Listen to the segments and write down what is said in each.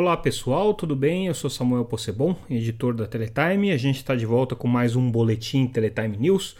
Olá pessoal, tudo bem? Eu sou Samuel Possebon, editor da Teletime, e a gente está de volta com mais um boletim Teletime News.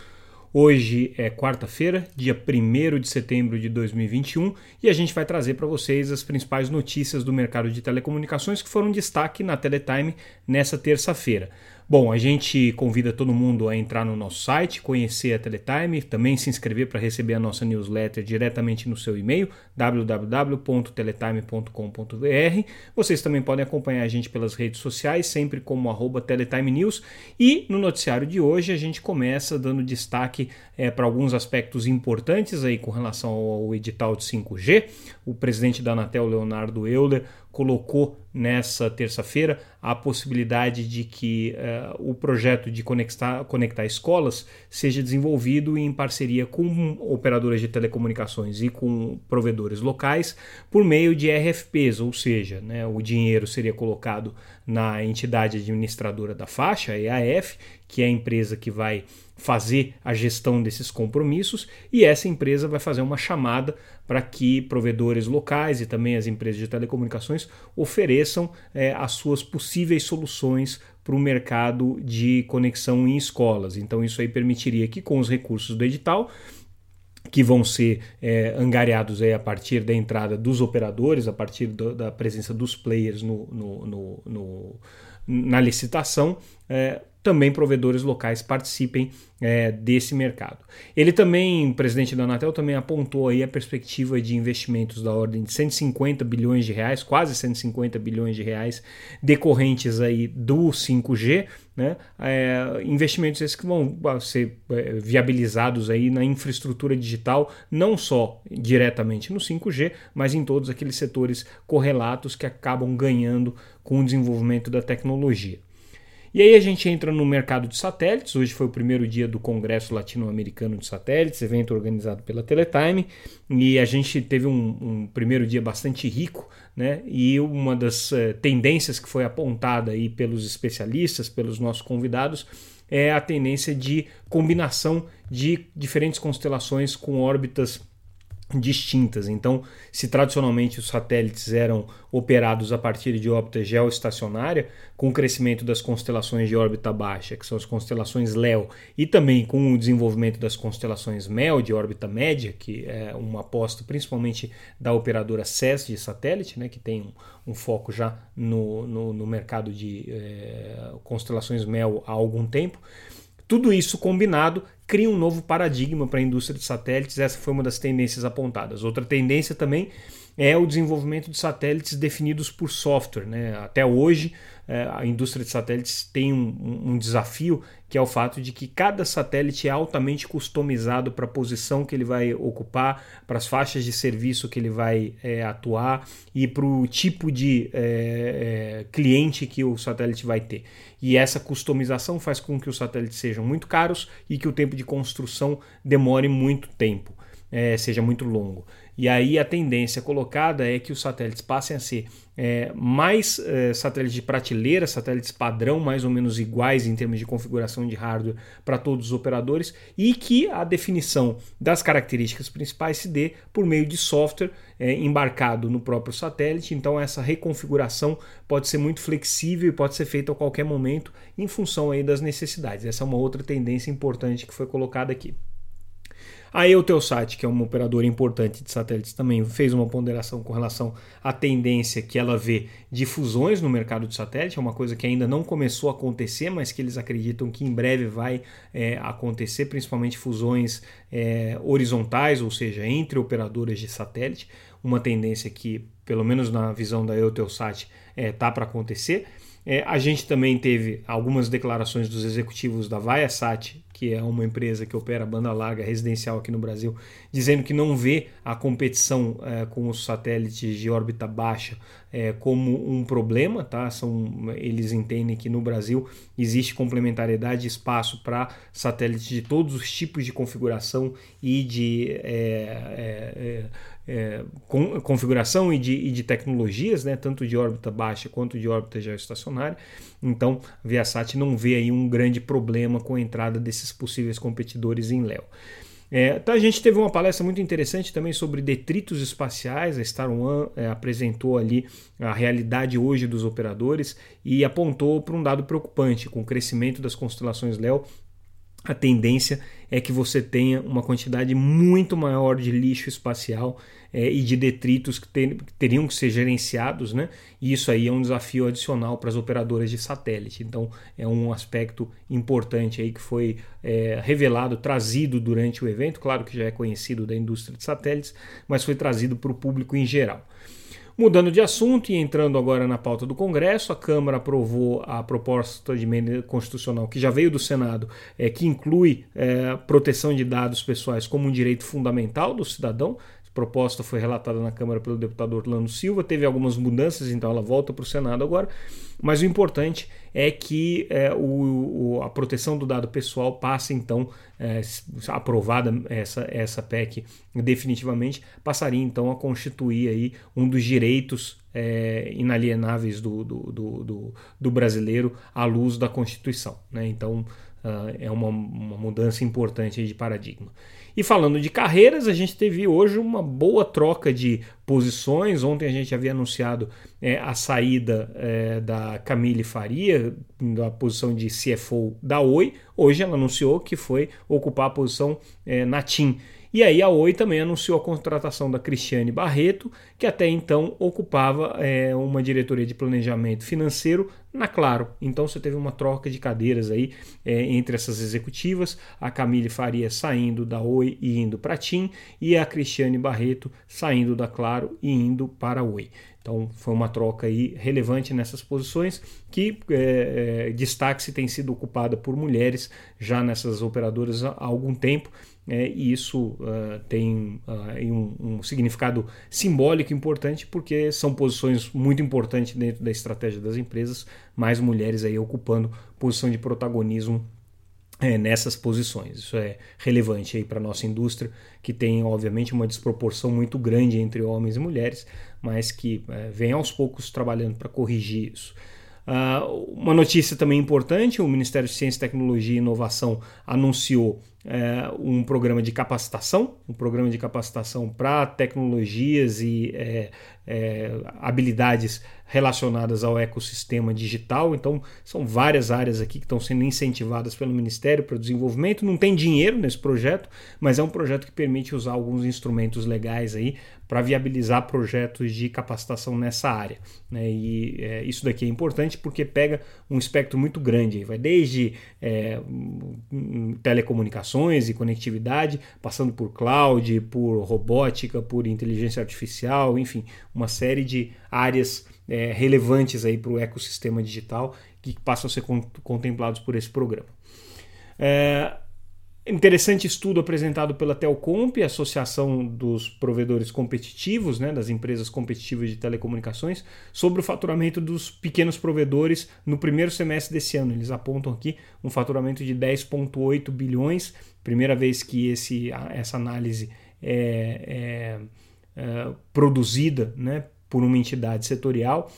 Hoje é quarta-feira, dia 1 de setembro de 2021, e a gente vai trazer para vocês as principais notícias do mercado de telecomunicações que foram destaque na Teletime nessa terça-feira. Bom, a gente convida todo mundo a entrar no nosso site, conhecer a Teletime, também se inscrever para receber a nossa newsletter diretamente no seu e-mail, www.teletime.com.br. Vocês também podem acompanhar a gente pelas redes sociais, sempre como arroba Teletime News. E no noticiário de hoje a gente começa dando destaque é, para alguns aspectos importantes aí com relação ao edital de 5G. O presidente da Anatel, Leonardo Euler, colocou nessa terça-feira a possibilidade de que uh, o projeto de conectar, conectar escolas seja desenvolvido em parceria com operadoras de telecomunicações e com provedores locais por meio de RFPs, ou seja, né, o dinheiro seria colocado na entidade administradora da faixa, a EAF, que é a empresa que vai fazer a gestão desses compromissos, e essa empresa vai fazer uma chamada para que provedores locais e também as empresas de telecomunicações ofereçam é, as suas possíveis soluções para o mercado de conexão em escolas. Então, isso aí permitiria que, com os recursos do edital, que vão ser é, angariados aí a partir da entrada dos operadores, a partir do, da presença dos players no, no, no, no na licitação, é, também provedores locais participem é, desse mercado. Ele também, presidente da Anatel, também apontou aí a perspectiva de investimentos da ordem de 150 bilhões de reais, quase 150 bilhões de reais, decorrentes aí do 5G, né? É, investimentos esses que vão ser é, viabilizados aí na infraestrutura digital, não só diretamente no 5G, mas em todos aqueles setores correlatos que acabam ganhando com o desenvolvimento da tecnologia. E aí a gente entra no mercado de satélites. Hoje foi o primeiro dia do Congresso Latino-Americano de Satélites, evento organizado pela Teletime, e a gente teve um, um primeiro dia bastante rico, né? E uma das uh, tendências que foi apontada aí pelos especialistas, pelos nossos convidados, é a tendência de combinação de diferentes constelações com órbitas distintas. Então, se tradicionalmente os satélites eram operados a partir de órbita geoestacionária, com o crescimento das constelações de órbita baixa, que são as constelações LEO, e também com o desenvolvimento das constelações MEL de órbita média, que é uma aposta principalmente da operadora SES de satélite, né, que tem um, um foco já no, no, no mercado de é, constelações MEL há algum tempo. Tudo isso combinado cria um novo paradigma para a indústria de satélites. Essa foi uma das tendências apontadas. Outra tendência também é o desenvolvimento de satélites definidos por software. Né? Até hoje, é, a indústria de satélites tem um, um, desafio que é o fato de que cada satélite é altamente customizado para a posição que ele vai ocupar, para as faixas de serviço que ele vai é, atuar e para o tipo de é, é, cliente que o satélite vai ter. E essa customização faz com que os satélites sejam muito caros e que o tempo de construção demore muito tempo, é, seja muito longo. E aí a tendência colocada é que os satélites passem a ser é, mais é, satélites de prateleira, satélites padrão, mais ou menos iguais em termos de configuração de hardware para todos os operadores, e que a definição das características principais se dê por meio de software é, embarcado no próprio satélite. Então essa reconfiguração pode ser muito flexível e pode ser feita a qualquer momento em função aí das necessidades. Essa é uma outra tendência importante que foi colocada aqui. A Eutelsat, que é uma operadora importante de satélites, também fez uma ponderação com relação à tendência que ela vê de fusões no mercado de satélite, é uma coisa que ainda não começou a acontecer, mas que eles acreditam que em breve vai é, acontecer, principalmente fusões é, horizontais, ou seja, entre operadoras de satélite, uma tendência que, pelo menos na visão da Eutelsat, está é, tá para acontecer. É, a gente também teve algumas declarações dos executivos da Viasat, que é uma empresa que opera banda larga residencial aqui no Brasil, dizendo que não vê a competição é, com os satélites de órbita baixa é, como um problema. Tá? São, eles entendem que no Brasil existe complementariedade e espaço para satélites de todos os tipos de configuração e de é, é, com, configuração e de, e de, tecnologias, né, tanto de órbita baixa quanto de órbita geoestacionária. Então, a Viasat não vê aí um grande problema com a entrada desses possíveis competidores em Léo. É, então a gente teve uma palestra muito interessante também sobre detritos espaciais. A Star One é, apresentou ali a realidade hoje dos operadores e apontou para um dado preocupante com o crescimento das constelações Léo a tendência é que você tenha uma quantidade muito maior de lixo espacial é, e de detritos que, ter, que, teriam que ser gerenciados, né? E isso aí é um desafio adicional para as operadoras de satélite. Então é um aspecto importante aí que foi é, revelado, trazido durante o evento. Claro que já é conhecido da indústria de satélites, mas foi trazido para o público em geral. Mudando de assunto e entrando agora na pauta do Congresso, a Câmara aprovou a proposta de emenda constitucional que já veio do Senado, é, que inclui é, proteção de dados pessoais como um direito fundamental do cidadão proposta foi relatada na Câmara pelo deputado Orlando Silva, teve algumas mudanças, então ela volta para o Senado agora. Mas o importante é que é, o, o, a proteção do dado pessoal passe, então, é, aprovada essa, essa PEC definitivamente, passaria então a constituir aí um dos direitos é, inalienáveis do, do, do, do, brasileiro à luz da Constituição. Né? Então, uh, é uma, uma mudança importante de paradigma. E falando de carreiras, a gente teve hoje uma boa troca de posições. Ontem a gente havia anunciado é, a saída é, da Camille Faria, da posição de CFO da Oi. Hoje ela anunciou que foi ocupar a posição é, na TIM. E aí a Oi também anunciou a contratação da Cristiane Barreto, que até então ocupava é, uma diretoria de planejamento financeiro na Claro. Então você teve uma troca de cadeiras aí é, entre essas executivas, a Camille Faria saindo da Oi e indo para a TIM, e a Cristiane Barreto saindo da Claro e indo para a Oi. Então foi uma troca aí relevante nessas posições que é, é, destaque-se tem sido ocupada por mulheres já nessas operadoras há algum tempo é, e isso uh, tem uh, um, um, significado simbólico importante porque são posições muito importantes dentro da estratégia das empresas, mais mulheres aí ocupando posição de protagonismo é, nessas posições. Isso é relevante aí para a nossa indústria, que tem obviamente uma desproporção muito grande entre homens e mulheres, mas que é, vem aos poucos trabalhando para corrigir isso. Uh, uma notícia também importante: o Ministério de Ciência, Tecnologia e Inovação anunciou é, um programa de capacitação, um programa de capacitação para tecnologias e é, é, habilidades relacionadas ao ecossistema digital. Então, são várias áreas aqui que estão sendo incentivadas pelo Ministério para o desenvolvimento. Não tem dinheiro nesse projeto, mas é um projeto que permite usar alguns instrumentos legais aí para viabilizar projetos de capacitação nessa área. Né? E é, isso daqui é importante porque pega um espectro muito grande, vai desde é, telecomunicações e conectividade, passando por cloud, por robótica, por inteligência artificial, enfim, uma série de áreas é, relevantes aí para o ecossistema digital que passam a ser contemplados por esse programa. É, Interessante estudo apresentado pela Telcomp, Associação dos Provedores Competitivos, né, das empresas competitivas de telecomunicações, sobre o faturamento dos pequenos provedores no primeiro semestre desse ano. Eles apontam aqui um faturamento de 10,8 bilhões, primeira vez que esse, essa análise é, é, é produzida né, por uma entidade setorial.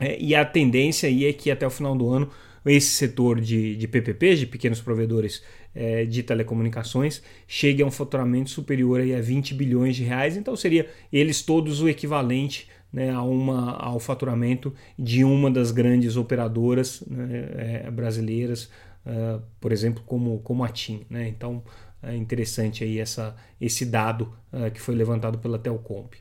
É, e a tendência aí é que até o final do ano esse setor de, de PPPs, de pequenos provedores é, de telecomunicações, chegue a um faturamento superior aí a 20 bilhões de reais. Então seria eles todos o equivalente né, a uma, ao faturamento de uma das grandes operadoras né, é, brasileiras, uh, por exemplo, como, como a TIM. Né? Então é interessante aí essa, esse dado uh, que foi levantado pela Telcomp.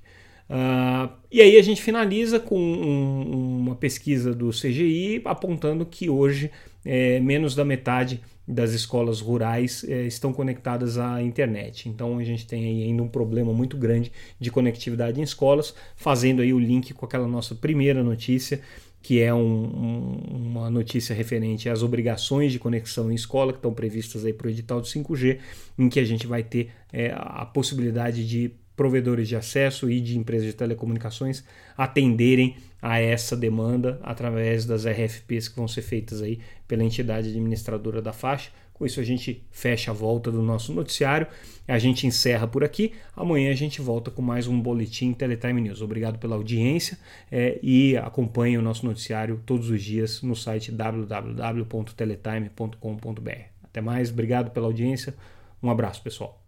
Uh, e aí a gente finaliza com um, uma pesquisa do CGI apontando que hoje é, menos da metade das escolas rurais é, estão conectadas à internet. Então a gente tem ainda um problema muito grande de conectividade em escolas, fazendo aí o link com aquela nossa primeira notícia, que é um, um, uma notícia referente às obrigações de conexão em escola que estão previstas aí para o edital do 5G, em que a gente vai ter é, a possibilidade de provedores de acesso e de empresas de telecomunicações atenderem a essa demanda através das RFPs que vão ser feitas aí pela entidade administradora da faixa. Com isso a gente fecha a volta do nosso noticiário, a gente encerra por aqui. Amanhã a gente volta com mais um boletim Teletime News. Obrigado pela audiência é, e acompanhe o nosso noticiário todos os dias no site www.teletime.com.br. Até mais, obrigado pela audiência. Um abraço, pessoal.